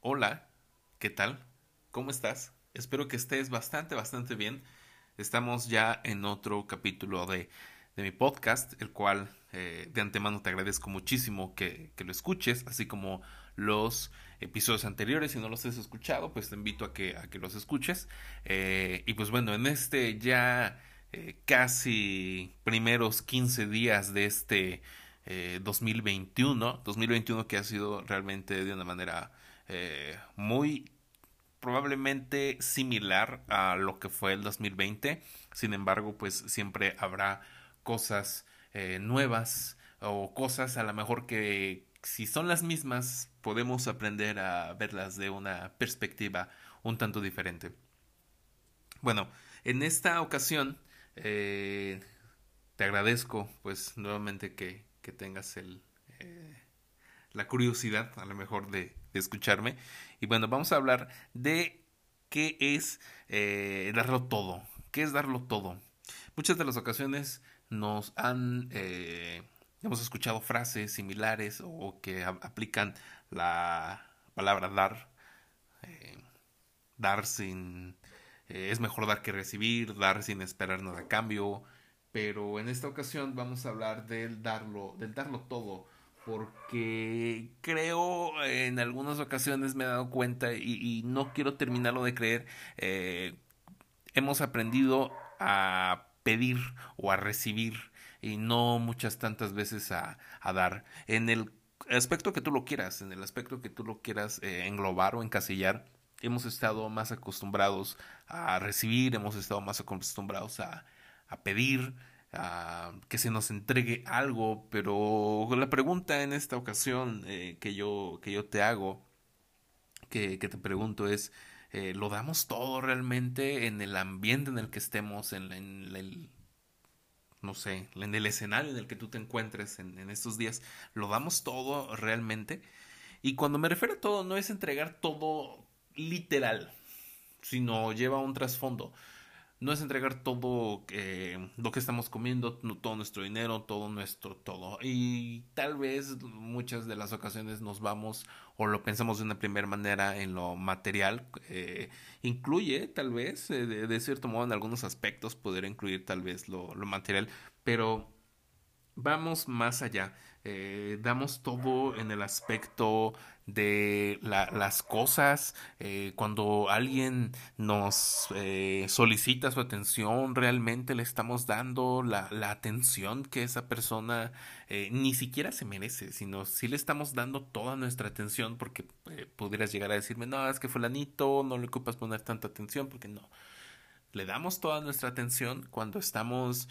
Hola, ¿qué tal? ¿Cómo estás? Espero que estés bastante, bastante bien. Estamos ya en otro capítulo de, mi podcast, el cual eh, de antemano te agradezco muchísimo que, lo escuches, así como los episodios anteriores. Si no los has escuchado, pues te invito a que, a que los escuches. Eh, y pues bueno, en este ya eh, casi primeros 15 días de este 2021, 2021 que ha sido realmente de una manera eh, muy probablemente similar a lo que fue el 2020. Sin embargo, pues siempre habrá cosas eh, nuevas o cosas a lo mejor que si son las mismas podemos aprender a verlas de una perspectiva un tanto diferente. Bueno, en esta ocasión eh, te agradezco pues nuevamente que, que tengas el, la curiosidad a lo mejor de, escucharme. Y bueno, vamos a hablar de qué es eh, darlo todo. ¿Qué es darlo todo? Muchas de las ocasiones nos han, eh, hemos escuchado frases similares o que aplican la palabra dar. Eh, dar sin... es mejor dar que recibir, dar sin esperar nada a cambio. Pero en esta ocasión vamos a hablar del darlo, del darlo todo porque creo en algunas ocasiones me he dado cuenta y, no quiero terminarlo de creer, eh, hemos aprendido a pedir o a recibir y no muchas tantas veces a, dar. En el aspecto que tú lo quieras, en el aspecto que tú lo quieras eh, englobar o encasillar, hemos estado más acostumbrados a recibir, hemos estado más acostumbrados a, a pedir, que se nos entregue algo, pero la pregunta en esta ocasión eh, que, yo, que yo te hago, que, que te pregunto es, eh, ¿lo damos todo realmente en el ambiente en el que estemos, en, en, el, no sé, en el escenario en el que tú te encuentres en, en estos días? ¿Lo damos todo realmente? Y cuando me refiero a todo, no es entregar todo literal, sino lleva un trasfondo no es entregar todo eh, lo que estamos comiendo, todo nuestro dinero, todo nuestro todo. Y tal vez muchas de las ocasiones nos vamos o lo pensamos de una primera manera en lo material. Eh, incluye tal vez, eh, de, cierto modo, en algunos aspectos poder incluir tal vez lo, lo material, pero vamos más allá. Damos todo en el aspecto de las cosas. Eh, cuando alguien nos eh, solicita su atención, realmente le estamos dando la, la atención que esa persona ni siquiera se merece, sino si le estamos dando toda nuestra atención porque pudieras llegar a decirme, no, es que fulanito, no le ocupas poner tanta atención porque no. Le damos toda nuestra atención cuando estamos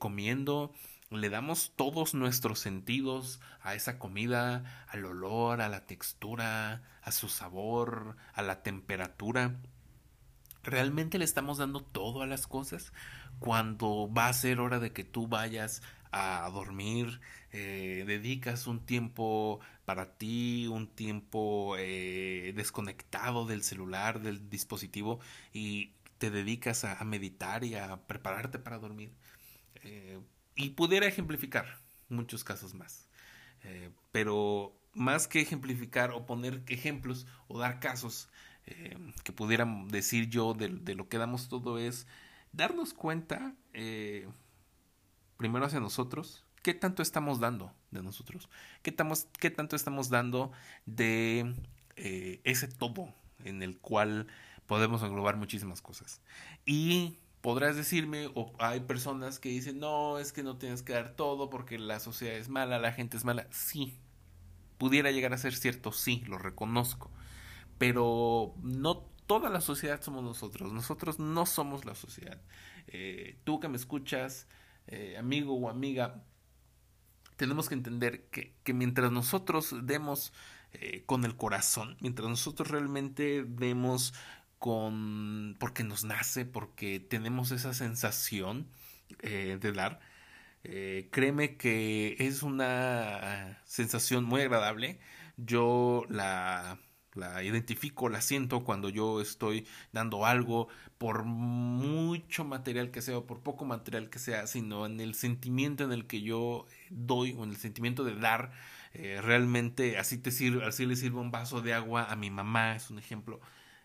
comiendo, le damos todos nuestros sentidos a esa comida, al olor, a la textura, a su sabor, a la temperatura. ¿Realmente le estamos dando todo a las cosas? Cuando va a ser hora de que tú vayas a dormir, eh, dedicas un tiempo para ti, un tiempo eh, desconectado del celular, del dispositivo y te dedicas a, meditar y a prepararte para dormir. Eh, y pudiera ejemplificar muchos casos más. Eh, pero más que ejemplificar o poner ejemplos o dar casos eh, que pudieran decir yo de, lo que damos todo es darnos cuenta eh, primero hacia nosotros qué tanto estamos dando de nosotros qué, qué tanto estamos dando de ese todo en el cual podemos englobar muchísimas cosas y podrás decirme, o hay personas que dicen, no, es que no tienes que dar todo porque la sociedad es mala, la gente es mala. Sí, pudiera llegar a ser cierto, sí, lo reconozco. Pero no toda la sociedad somos nosotros, nosotros no somos la sociedad. Eh, tú que me escuchas, eh, amigo o amiga, tenemos que entender que, que mientras nosotros demos eh, con el corazón, mientras nosotros realmente demos con porque nos nace, porque tenemos esa sensación eh, de dar. Eh, créeme que es una sensación muy agradable. Yo la, la identifico, la siento cuando yo estoy dando algo, por mucho material que sea o por poco material que sea, sino en el sentimiento en el que yo doy o en el sentimiento de dar. Eh, realmente así te sirve, así le sirve un vaso de agua a mi mamá, es un ejemplo.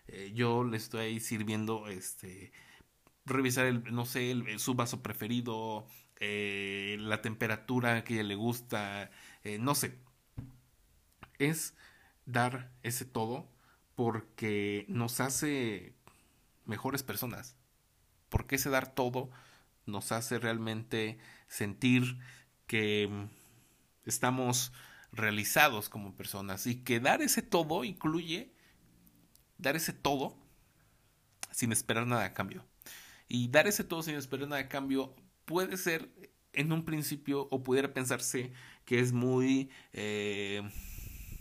Eh, yo le estoy sirviendo, este, revisar el, no sé, su vaso preferido, eh, la temperatura que ella le gusta, no sé. Es dar ese todo porque nos hace mejores personas. Porque ese dar todo nos hace realmente sentir que estamos realizados como personas y que dar ese todo incluye dar ese todo sin esperar nada a cambio. Y dar ese todo sin esperar nada a cambio puede ser en un principio o pudiera pensarse que es muy eh,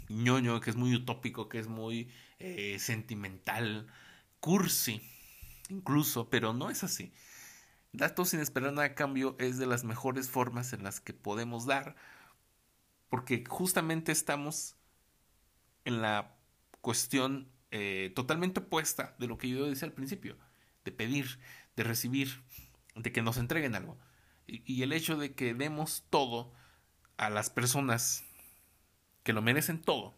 ñoño, que es muy utópico, que es muy eh, sentimental, cursi, incluso, pero no es así. Datos sin esperar nada a cambio es de las mejores formas en las que podemos dar, porque justamente estamos en la cuestión eh, totalmente opuesta de lo que yo decía al principio, de pedir, de recibir, de que nos entreguen algo. y el hecho de que demos todo a las personas que lo merecen todo,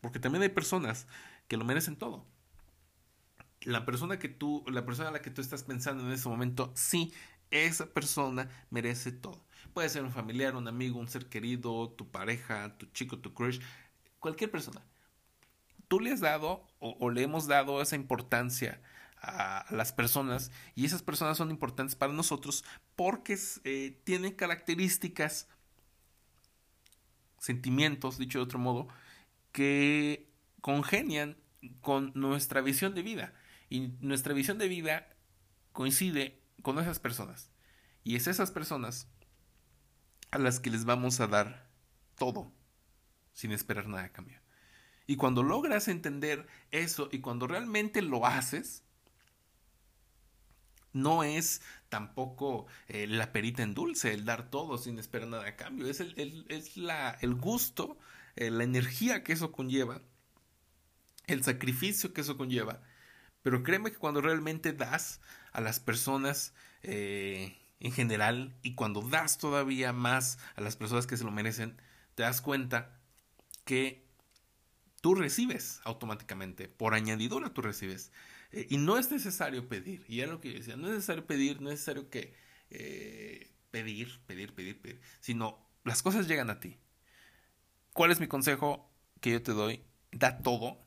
porque también hay personas que lo merecen todo la persona que tú, la persona a la que tú estás pensando en ese momento, sí, esa persona merece todo. Puede ser un familiar, un amigo, un ser querido, tu pareja, tu chico, tu crush, cualquier persona. Tú le has dado o, le hemos dado esa importancia a, las personas y esas personas son importantes para nosotros porque eh, tienen características, sentimientos, dicho de otro modo, que congenian con nuestra visión de vida. Y nuestra visión de vida coincide con esas personas. Y es esas personas a las que les vamos a dar todo sin esperar nada a cambio. Y cuando logras entender eso y cuando realmente lo haces, no es tampoco eh, la perita en dulce, el dar todo sin esperar nada a cambio. Es el, es la, el gusto, eh, la energía que eso conlleva, el sacrificio que eso conlleva pero créeme que cuando realmente das a las personas eh, en general y cuando das todavía más a las personas que se lo merecen, te das cuenta que tú recibes automáticamente, por añadidura tú recibes. Eh, y no es necesario pedir, y era lo que yo decía, no es necesario pedir, no es necesario que eh, pedir, pedir, pedir, pedir, sino las cosas llegan a ti. ¿Cuál es mi consejo que yo te doy? Da todo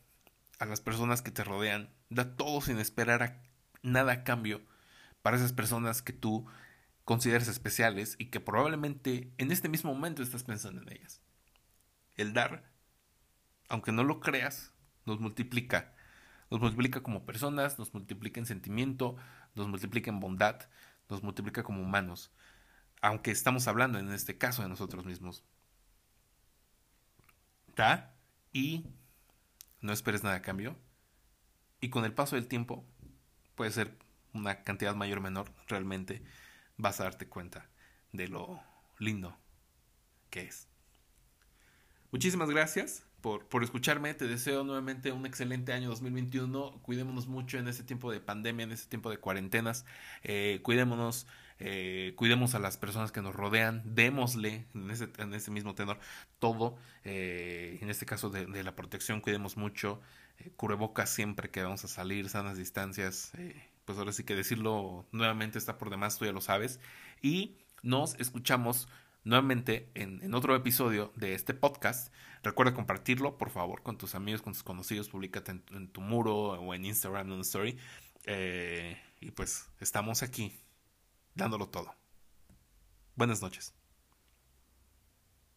a las personas que te rodean, da todo sin esperar a nada a cambio para esas personas que tú consideres especiales y que probablemente en este mismo momento estás pensando en ellas. El dar, aunque no lo creas, nos multiplica. Nos multiplica como personas, nos multiplica en sentimiento, nos multiplica en bondad, nos multiplica como humanos. Aunque estamos hablando en este caso de nosotros mismos. Da y no esperes nada a cambio. Y con el paso del tiempo, puede ser una cantidad mayor o menor, realmente vas a darte cuenta de lo lindo que es. Muchísimas gracias por, por, escucharme. Te deseo nuevamente un excelente año 2021. Cuidémonos mucho en este tiempo de pandemia, en este tiempo de cuarentenas. Eh, cuidémonos, eh, cuidemos a las personas que nos rodean. Démosle, en ese, en ese mismo tenor, todo. Eh, en este caso de, la protección, cuidemos mucho. Eh, cubrebocas siempre que vamos a salir, sanas distancias. Pues ahora sí que decirlo nuevamente está por demás, tú ya lo sabes. Y nos escuchamos nuevamente en, otro episodio de este podcast. Recuerda compartirlo, por favor, con tus amigos, con tus conocidos. Públicate en, tu muro o en Instagram, en una story. Eh, y pues estamos aquí dándolo todo. Buenas noches.